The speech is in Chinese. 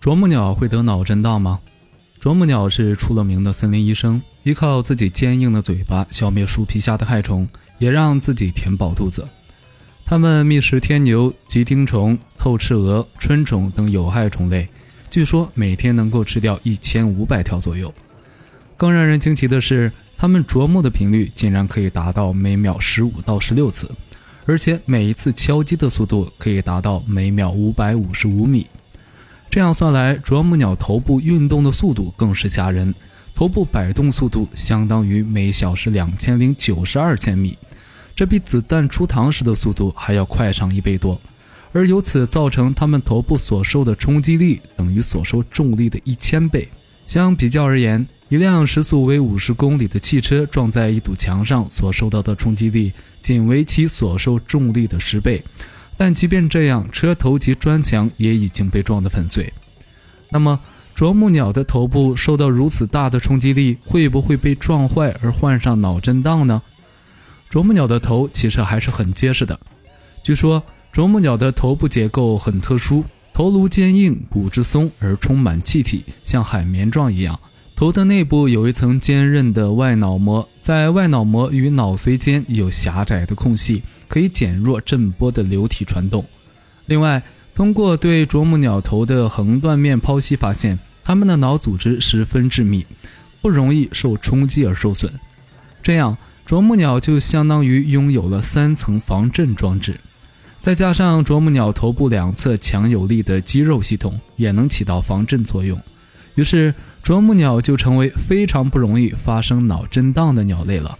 啄木鸟会得脑震荡吗？啄木鸟是出了名的森林医生，依靠自己坚硬的嘴巴消灭树皮下的害虫，也让自己填饱肚子。它们觅食天牛、吉丁虫、透翅蛾、春虫等有害虫类，据说每天能够吃掉一千五百条左右。更让人惊奇的是，它们啄木的频率竟然可以达到每秒十五到十六次，而且每一次敲击的速度可以达到每秒五百五十五米。这样算来，啄木鸟头部运动的速度更是吓人，头部摆动速度相当于每小时两千零九十二千米，这比子弹出膛时的速度还要快上一倍多，而由此造成它们头部所受的冲击力等于所受重力的一千倍。相比较而言，一辆时速为五十公里的汽车撞在一堵墙上所受到的冲击力，仅为其所受重力的十倍。但即便这样，车头及砖墙也已经被撞得粉碎。那么，啄木鸟的头部受到如此大的冲击力，会不会被撞坏而患上脑震荡呢？啄木鸟的头其实还是很结实的。据说，啄木鸟的头部结构很特殊，头颅坚硬，骨质松而充满气体，像海绵状一样。头的内部有一层坚韧的外脑膜，在外脑膜与脑髓间有狭窄的空隙，可以减弱震波的流体传动。另外，通过对啄木鸟头的横断面剖析发现，它们的脑组织十分致密，不容易受冲击而受损。这样，啄木鸟就相当于拥有了三层防震装置，再加上啄木鸟头部两侧强有力的肌肉系统，也能起到防震作用。于是，啄木鸟就成为非常不容易发生脑震荡的鸟类了。